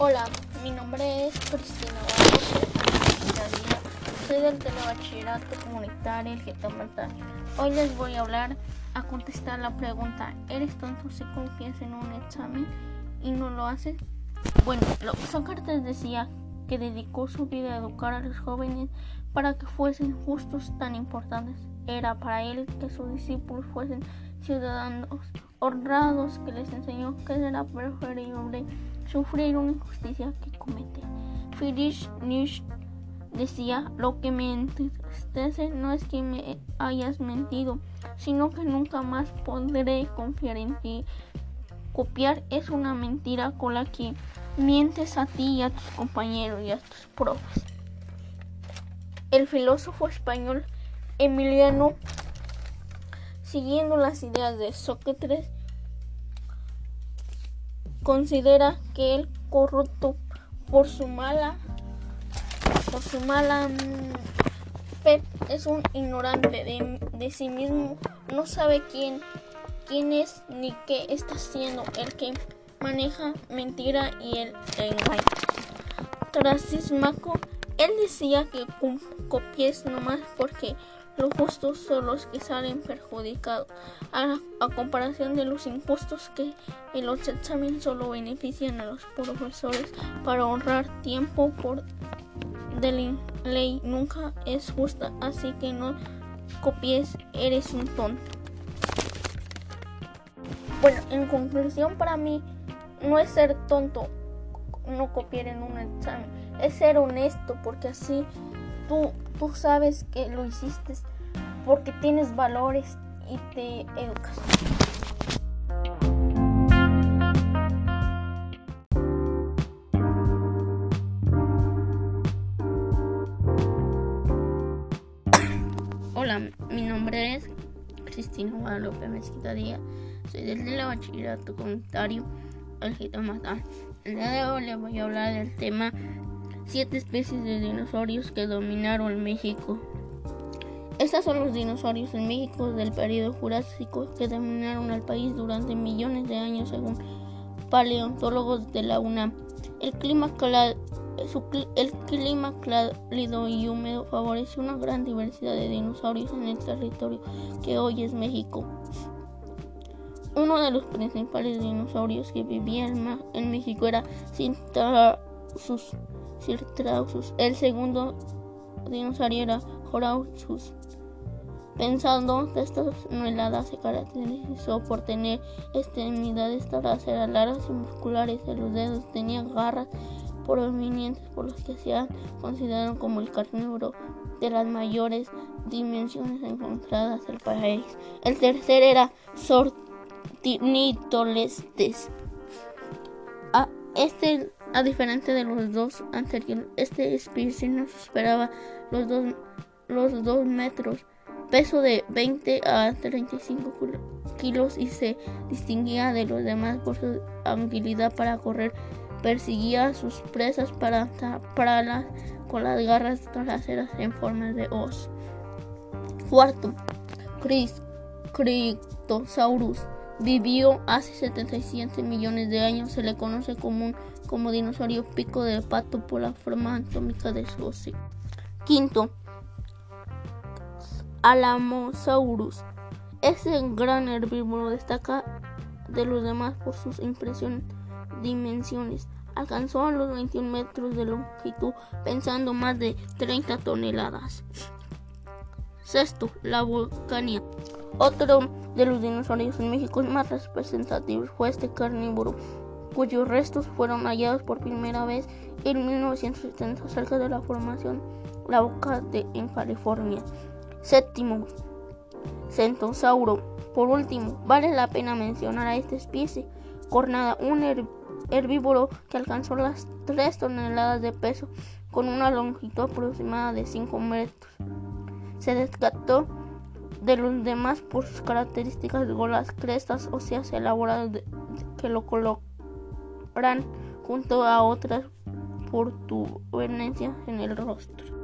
Hola, mi nombre es Cristina. Soy del telebachillerato comunitario El Getamantal. Hoy les voy a hablar a contestar la pregunta: ¿Eres tonto si confías en un examen y no lo haces? Bueno, Sócrates decía que dedicó su vida a educar a los jóvenes para que fuesen justos tan importantes. Era para él que sus discípulos fuesen ciudadanos honrados, que les enseñó que era preferible sufrir una injusticia que comete. Friedrich Nietzsche decía, lo que me entristece no es que me hayas mentido, sino que nunca más podré confiar en ti. Copiar es una mentira con la que mientes a ti y a tus compañeros y a tus profes. El filósofo español Emiliano, siguiendo las ideas de Sócrates, considera que el corrupto por su mala por su mala mm, fe es un ignorante de, de, sí mismo. No sabe quién quién es ni qué está haciendo el que maneja mentira y el engaño. Trasismaco él decía que copies nomás porque los justos son los que salen perjudicados, a, comparación de los impuestos que en los exámenes solo benefician a los profesores para ahorrar tiempo por de ley nunca es justa, así que no copies, eres un tonto. Bueno, en conclusión para mí no es ser tonto no copiar en un examen, es ser honesto porque así tú, tú sabes que lo hiciste porque tienes valores y te educas. Hola, mi nombre es Cristina Guadalupe Mezquita Díaz. Soy del bachillerato comunitario El Jitomata. El día de hoy les voy a hablar del tema siete especies de dinosaurios que dominaron México. Estos son los dinosaurios en México del periodo Jurásico que dominaron al país durante millones de años según paleontólogos de la UNAM. El clima, el cálido y húmedo favoreció una gran diversidad de dinosaurios en el territorio que hoy es México. Uno de los principales dinosaurios que vivían en México era El segundo dinosaurio era Horauchus. Pensando que esta helada se caracterizó por tener extremidades traseras largas y musculares en los dedos, tenía garras provenientes por los que se han considerado como el carnívoro de las mayores dimensiones encontradas del país. El tercer era Sortinitolestes. Ah, este a diferencia de los dos anteriores, este no superaba los dos, metros, peso de 20 a 35 kilos y se distinguía de los demás por su habilidad para correr. Perseguía a sus presas para taparlas con las garras traseras en forma de os. Cuarto, Crictosaurus vivió hace 77 millones de años. Se le conoce como, como dinosaurio pico de pato por la forma anatómica de su hocico. Quinto, Alamosaurus. Este gran herbívoro destaca de los demás por sus impresionantes dimensiones. Alcanzó los 21 metros de longitud, pesando más de 30 toneladas. Sexto, la volcania. Otro de los dinosaurios en México más representativos fue este carnívoro, cuyos restos fueron hallados por primera vez en 1970 cerca de la formación La Boca de, en California. Séptimo, Centosauro. Por último, vale la pena mencionar a esta especie cornada, un herbívoro que alcanzó las 3 toneladas de peso con una longitud aproximada de 5 metros se descartó de los demás por sus características de las crestas óseas elaboradas que lo colocarán junto a otras protuberancias en el rostro.